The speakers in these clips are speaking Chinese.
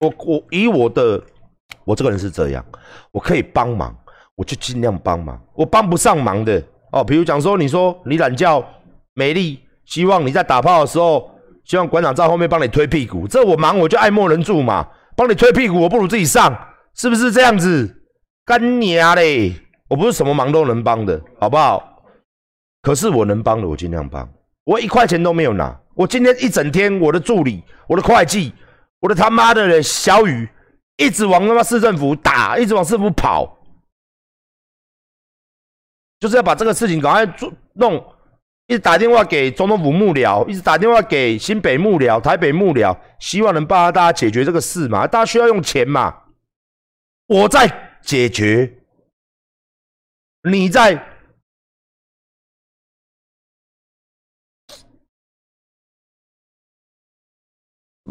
我我以我的我这个人是这样，我可以帮忙，我就尽量帮忙。我帮不上忙的哦，比如讲说，你说你懒觉美丽，希望你在打炮的时候，希望馆长在后面帮你推屁股，这我忙我就爱莫能助嘛。帮你推屁股，我不如自己上，是不是这样子？干娘嘞！我不是什么忙都能帮的，好不好？可是我能帮的，我尽量帮。我一块钱都没有拿，我今天一整天，我的助理、我的会计、我的他妈的小雨，一直往他妈市政府打，一直往市政府跑，就是要把这个事情赶快做弄。一直打电话给总统府幕僚，一直打电话给新北幕僚、台北幕僚，希望能帮大家解决这个事嘛？大家需要用钱嘛？我在解决，你在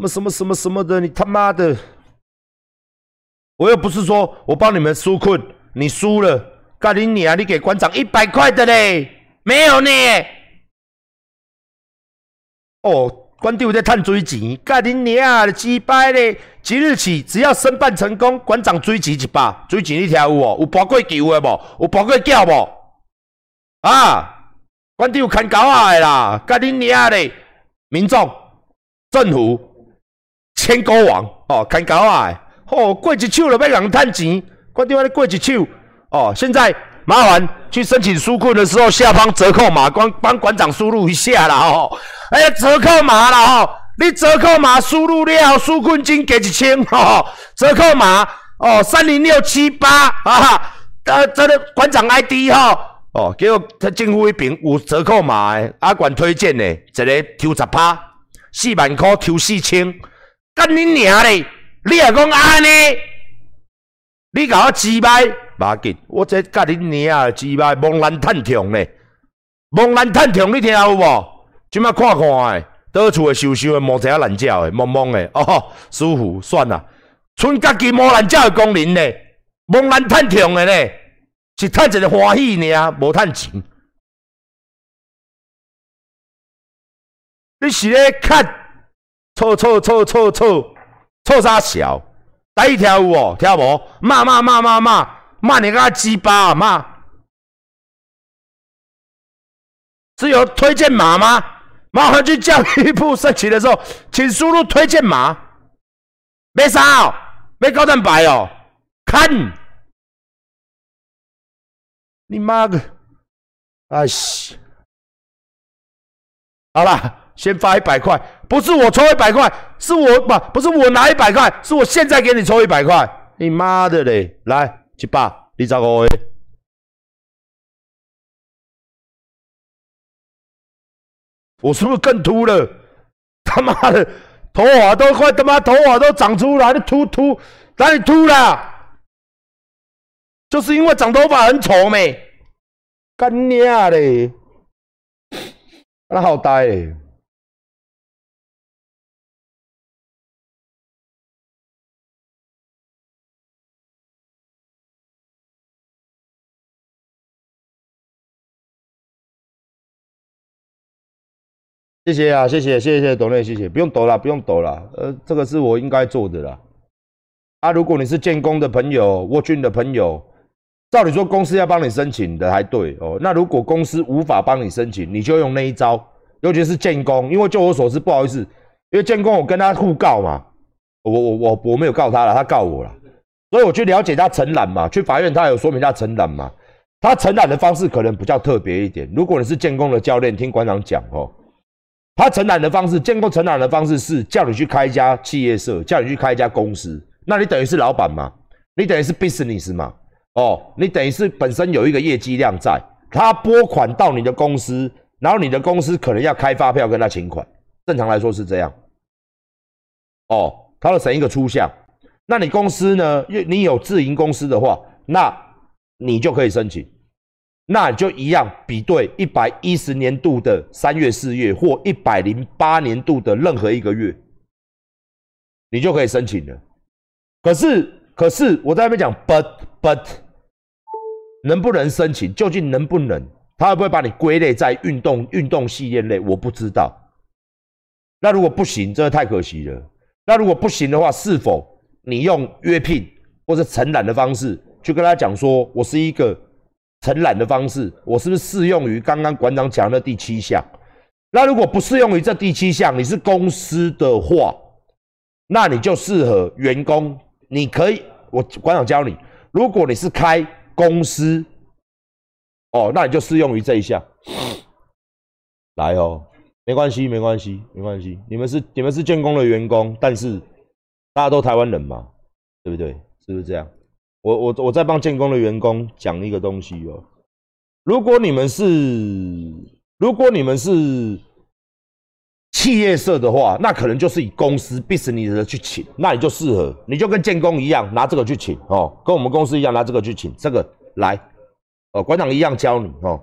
什么什么什么什么的？你他妈的！我又不是说我帮你们纾困，你输了，干你你啊！你给馆长一百块的嘞，没有呢？哦，官长在探追钱，干你娘的鸡掰咧！即日起，只要申办成功，馆长追钱一百，追钱你听有哦？有包过球的无？有包过叫无？啊！官长看狗仔的啦，干你娘的！民众、政府、千古王哦，看狗啊哦，过一手就要人趁钱，官长你过一手哦，现在。麻烦去申请纾困的时候，下方折扣码，帮帮馆长输入一下啦吼！哎呀，折扣码啦吼！你折扣码输入了，纾困金给一千吼！折扣码哦，三零六七八啊！呃，这个馆长 ID 哈哦，给我他政府一边有折扣码的，阿管推荐的，一个抽十趴，四万块抽四千，干你娘嘞！你也讲安尼？你搞我击败？马紧，我这甲你娘啊，鸡巴蒙兰探听呢，蒙兰探听，你听有无？今麦看看诶，倒厝诶，收收诶，摸一下懒觉诶，蒙蒙诶，哦，舒服，算啦。剩家己摸懒觉诶功能呢，蒙兰探听诶呢，是探一个欢喜呢，无探钱。你是咧看，错错错错错错啥小？第一条有无？听无？骂骂骂骂骂！骂你个鸡巴啊骂！只有推荐码吗？麻烦去教育部申请的时候，请输入推荐码。没啥，没高蛋白哦。看，你妈个！哎西，好了，先发一百块，不是我抽一百块，是我不不是我拿一百块，是我现在给你抽一百块。你妈的嘞，来。一百，你十五个，我是不是更秃了？他妈的，头发都快他妈头发都长出来，了秃秃哪里秃了？就是因为长头发很丑没？干娘嘞，那好呆。谢谢啊，谢谢，谢谢，谢谢董内，谢谢，不用抖了，不用抖了，呃，这个是我应该做的啦。啊，如果你是建工的朋友，沃俊的朋友，照理说公司要帮你申请的还对哦。那如果公司无法帮你申请，你就用那一招，尤其是建工，因为就我所知，不好意思，因为建工我跟他互告嘛，我我我我没有告他了，他告我了，所以我去了解他承揽嘛，去法院他有说明他承揽嘛，他承揽的方式可能比较特别一点。如果你是建工的教练，听馆长讲哦。他承揽的方式，建构承揽的方式是叫你去开一家企业社，叫你去开一家公司，那你等于是老板嘛？你等于是 business 嘛？哦，你等于是本身有一个业绩量在，他拨款到你的公司，然后你的公司可能要开发票跟他请款，正常来说是这样。哦，他要审一个出项，那你公司呢？你有自营公司的话，那你就可以申请。那你就一样，比对一百一十年度的三月、四月或一百零八年度的任何一个月，你就可以申请了。可是，可是我在那边讲，but but，能不能申请？究竟能不能？他会不会把你归类在运动运动系列类？我不知道。那如果不行，真的太可惜了。那如果不行的话，是否你用约聘或者承揽的方式去跟他讲说，我是一个承揽的方式，我是不是适用于刚刚馆长讲的第七项？那如果不适用于这第七项，你是公司的话，那你就适合员工，你可以，我馆长教你，如果你是开公司，哦，那你就适用于这一项。来哦，没关系，没关系，没关系。你们是你们是建工的员工，但是大家都台湾人嘛，对不对？是不是这样？我我我在帮建工的员工讲一个东西哦。如果你们是如果你们是企业社的话，那可能就是以公司 business 的去请，那你就适合，你就跟建工一样拿这个去请哦，跟我们公司一样拿这个去请，这个来哦，馆长一样教你哦，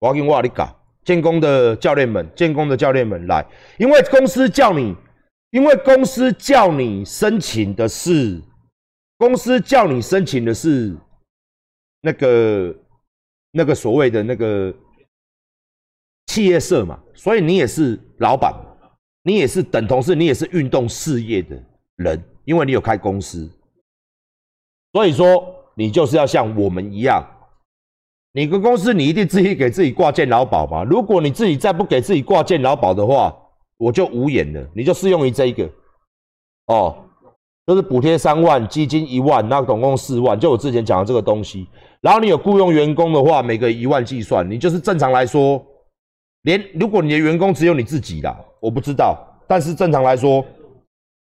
我要跟我你讲。建工的教练们，建工的教练们来，因为公司叫你，因为公司叫你申请的是，公司叫你申请的是那个那个所谓的那个企业社嘛，所以你也是老板，你也是等同是，你也是运动事业的人，因为你有开公司，所以说你就是要像我们一样。你个公司，你一定自己给自己挂健劳保吧？如果你自己再不给自己挂健劳保的话，我就无言了。你就适用于这一个，哦，就是补贴三万，基金一万，那总共四万，就我之前讲的这个东西。然后你有雇佣员工的话，每个一万计算，你就是正常来说，连如果你的员工只有你自己啦，我不知道，但是正常来说，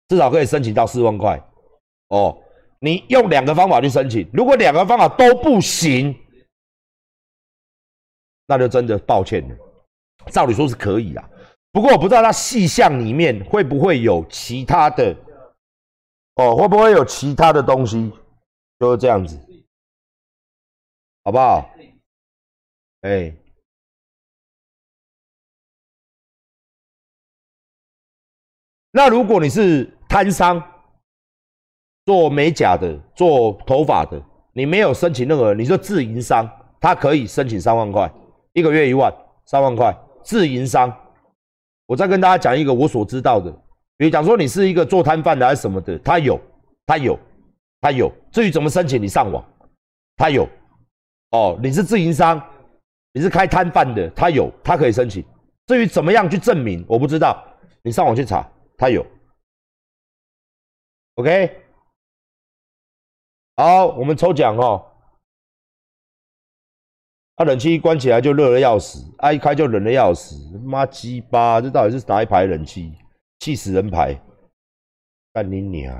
至少可以申请到四万块。哦，你用两个方法去申请，如果两个方法都不行。那就真的抱歉了。照理说是可以啦，不过我不知道它细项里面会不会有其他的哦，会不会有其他的东西？就是这样子，好不好？哎，那如果你是摊商，做美甲的、做头发的，你没有申请任何，你说自营商，他可以申请三万块。一个月一万三万块，自营商。我再跟大家讲一个我所知道的，比如讲说你是一个做摊贩的还是什么的，他有，他有，他有。至于怎么申请，你上网，他有。哦，你是自营商，你是开摊贩的，他有，他可以申请。至于怎么样去证明，我不知道，你上网去查，他有。OK，好，我们抽奖哦。啊，冷气一关起来就热的要死，啊，一开就冷的要死，妈鸡巴，这到底是哪一排冷气？气死人牌！干你娘！